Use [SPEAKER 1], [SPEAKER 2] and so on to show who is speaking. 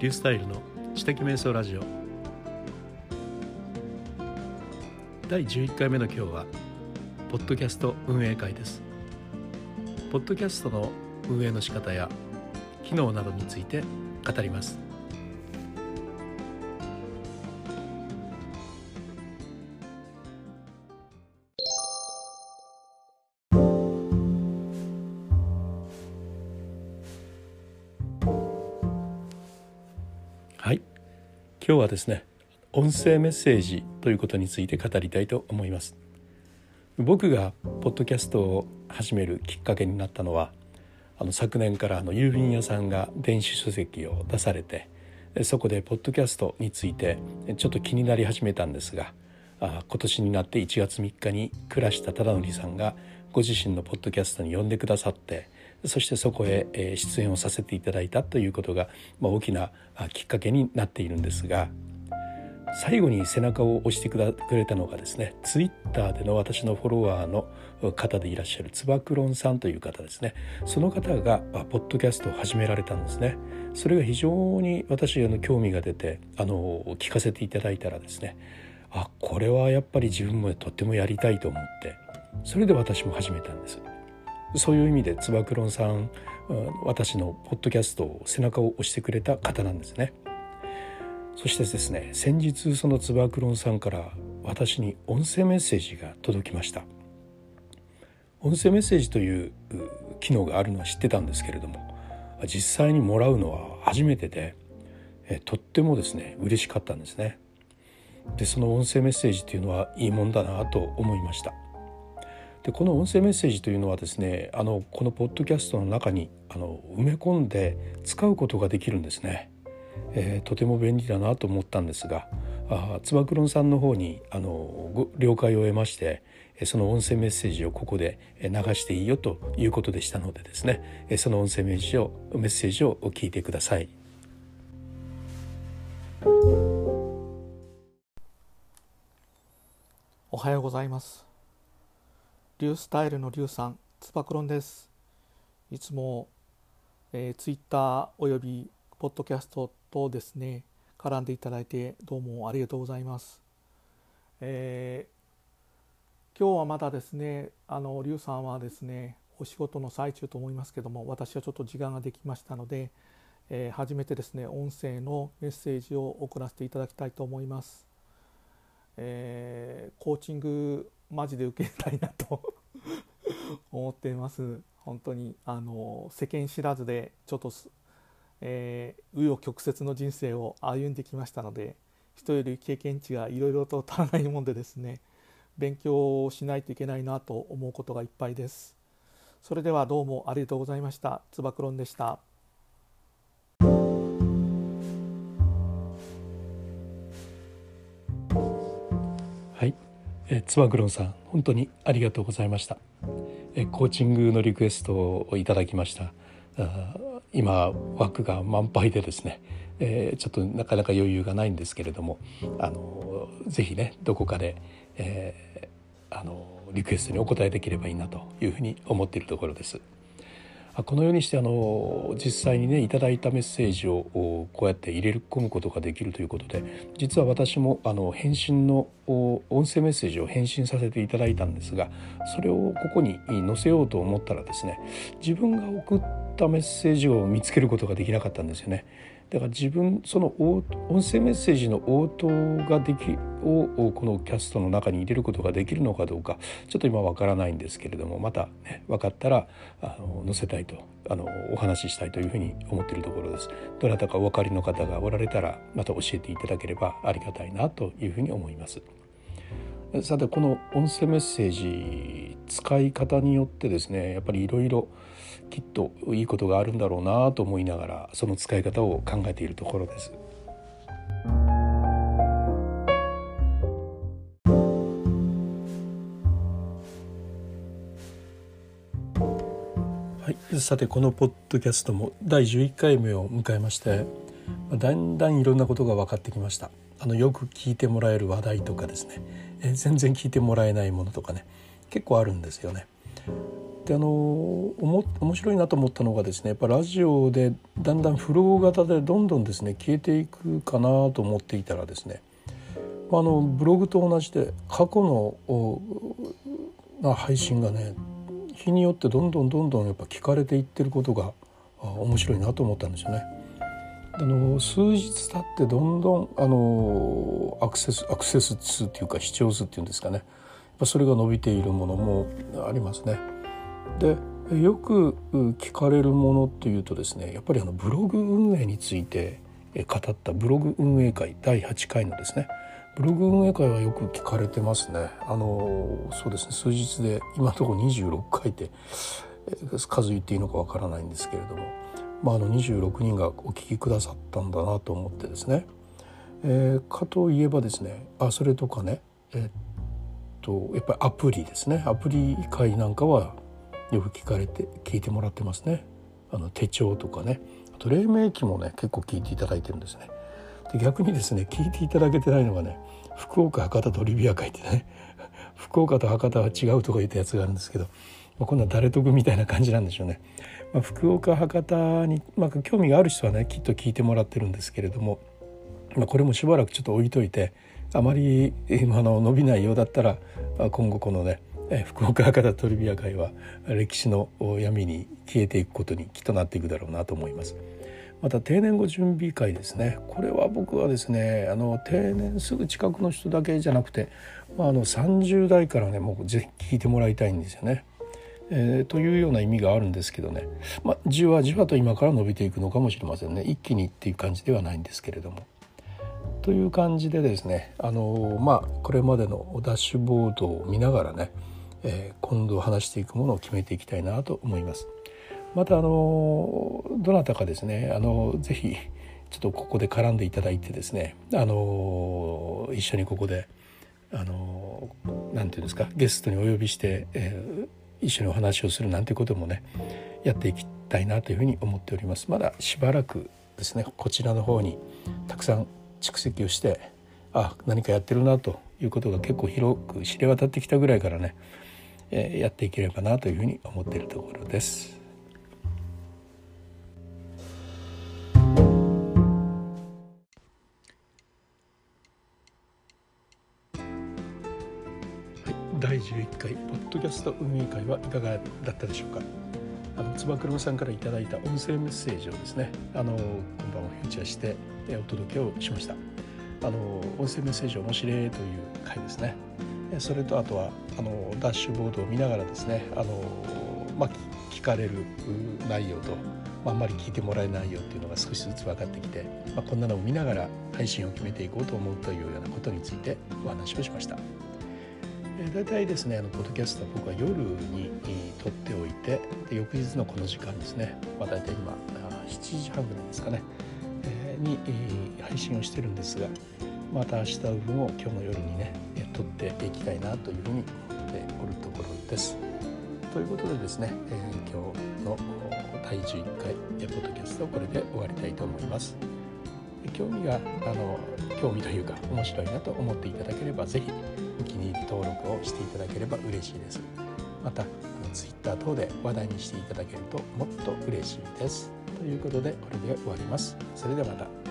[SPEAKER 1] リュースタイルの知的瞑想ラジオ。第11回目の今日はポッドキャスト運営会です。ポッドキャストの運営の仕方や機能などについて語ります。今日はですね音声メッセージということについて語りたいと思います。僕がポッドキャストを始めるきっかけになったのはあの昨年からあの郵便屋さんが電子書籍を出されてそこでポッドキャストについてちょっと気になり始めたんですがあ今年になって1月3日に倉下忠則さんがご自身のポッドキャストに呼んでくださってそしてそこへ出演をさせていただいたということが、大きなきっかけになっているんですが最後に背中を押してくれたのがですねツイッターでの私のフォロワーの方でいらっしゃるつば九郎さんという方ですね。その方がポッドキャストを始められたんですね。それが非常に私の興味が出てあの聞かせていただいたらですねあこれはやっぱり自分もとってもやりたいと思ってそれで私も始めたんです。そういう意味でつば九郎さん私のポッドキャストを背中を押してくれた方なんですね。そしてですね先日そのつば九郎さんから私に音声メッセージが届きました。音声メッセージという機能があるのは知ってたんですけれども実際にもらうのは初めてでとってもですね嬉しかったんですね。でその音声メッセージというのはいいもんだなと思いました。でこの音声メッセージというのはですねあのこのポッドキャストの中にあの埋め込んで使うことができるんですね、えー、とても便利だなと思ったんですがつば九郎さんの方にあの了解を得ましてその音声メッセージをここで流していいよということでしたのでですねその音声メッセージをメッセージを聞いてください。
[SPEAKER 2] おはようございます。リュースタイルのリュウさん、つば九郎です。いつも、えー、ツイッターおよびポッドキャストとですね、絡んでいただいてどうもありがとうございます。えー、今日はまだですね、あのリュウさんはですね、お仕事の最中と思いますけども、私はちょっと時間ができましたので、えー、初めてですね、音声のメッセージを送らせていただきたいと思います。えー、コーチングマジで受けたいなと。思っています。本当にあの世間知らずでちょっとえー、紆余曲折の人生を歩んできましたので人より経験値がいろいろと足らないもんでですね勉強をしないといけないなと思うことがいっぱいです。それではどうもありがとうございました。つば九郎でした。
[SPEAKER 1] え妻グロンさん本当にありがとうございました。えコーチングのリクエストをいただきました。あ今枠が満杯でですね、えー、ちょっとなかなか余裕がないんですけれどもあのぜひねどこかで、えー、あのリクエストにお答えできればいいなというふうに思っているところです。このようにしてあの実際にねいただいたメッセージをこうやって入れ込むことができるということで実は私もあの返信の音声メッセージを返信させていただいたんですがそれをここに載せようと思ったらですね自分が送ったメッセージを見つけることができなかったんですよね。だから自分その音声メッセージの応答ができをこのキャストの中に入れることができるのかどうかちょっと今わからないんですけれどもまた、ね、分かったらあの載せたいとあのお話ししたいというふうに思っているところです。どなたかお分かりの方がおられたらまた教えていただければありがたいなというふうに思います。さてこの音声メッセージ使い方によってですねやっぱりいろいろきっといいことがあるんだろうなと思いながらその使い方を考えているところです。はい、さてこのポッドキャストも第11回目を迎えましてだんだんいろんなことが分かってきましたあのよく聞いてもらえる話題とかですね、え全然聞いてもらえないものとかね結構あるんですよね。であのおも面白いなと思ったのがですねやっぱラジオでだんだんフロー型でどんどんですね消えていくかなと思っていたらですねあのブログと同じで過去のな配信がね日によってどんどんどんどんやっぱ聞かれていってることが面白いなと思ったんですよね。あの数日経ってどんどんあのアクセスアクセス数っていうか視聴数っていうんですかねそれが伸びているものもありますね。でよく聞かれるものっていうとですねやっぱりあのブログ運営について語ったブログ運営会第8回のですねブログ運営会はよく聞かれてますね。あのそうですね数日で今のところ26回って数言っていいのかわからないんですけれども、まあ、あの26人がお聞きくださったんだなと思ってですね、えー、かといえばですねあそれとかねえ、っとやっぱりアプリですね。アプリ会なんかはよく聞かれて聞いてもらってますね。あの手帳とかね。あと黎明期もね結構聞いていただいてるんですね。で逆にですね聞いていただけてないのがね福岡博多トリビア会ってね 福岡と博多は違うとか言ったやつがあるんですけど、まあ、今度は誰得みたいな感じなんでしょうね。まあ、福岡博多に、まあ、興味がある人はねきっと聞いてもらってるんですけれども、まあ、これもしばらくちょっと置いといてあまり今の伸びないようだったら今後このね福岡博多トリビア会は歴史の闇に消えていくことにきっとなっていくだろうなと思います。また定年後準備会ですねこれは僕はですねあの定年すぐ近くの人だけじゃなくて、まあ、あの30代からねもうぜひ聞いてもらいたいんですよね。えー、というような意味があるんですけどね、まあ、じわじわと今から伸びていくのかもしれませんね一気にっていう感じではないんですけれども。という感じでですねあのまあこれまでのダッシュボードを見ながらね、えー、今度話していくものを決めていきたいなと思います。またあのどなたかですねあのぜひちょっとここで絡んでいただいてですねあの一緒にここであのなんていうんですかゲストにお呼びして、えー、一緒にお話をするなんてこともねやっていきたいなというふうに思っております。まだしばらくですねこちらの方にたくさん蓄積をしてあ何かやってるなということが結構広く知れ渡ってきたぐらいからね、えー、やっていければなというふうに思っているところです。第11回ポッドキャスト運営会はいかがだったでしょうか？あのつば九郎さんからいただいた音声メッセージをですねあの今晩をフューチャーしてお届けをしました。あの音声メッセージ面白いという回ですね。それとあとはあのダッシュボードを見ながらですねあの、まあ、聞かれる内容と、まあ、あんまり聞いてもらえないよっていうのが少しずつ分かってきて、まあ、こんなのを見ながら配信を決めていこうと思うというようなことについてお話をしました。大体ですねあのポッドキャストは僕は夜に撮っておいてで翌日のこの時間ですね、まあ、大体今7時半ぐらいですかね、えー、に、えー、配信をしてるんですがまた明日分を今日の夜にね撮っていきたいなというふうに思っておるところです。ということでですね、えー、今日の第11回ポッドキャストをこれで終わりたいと思います。興味があの興味というか面白いなと思っていただければ是非お気に入り登録をしていただければ嬉しいです。また Twitter 等で話題にしていただけるともっと嬉しいです。ということでこれで終わります。それではまた。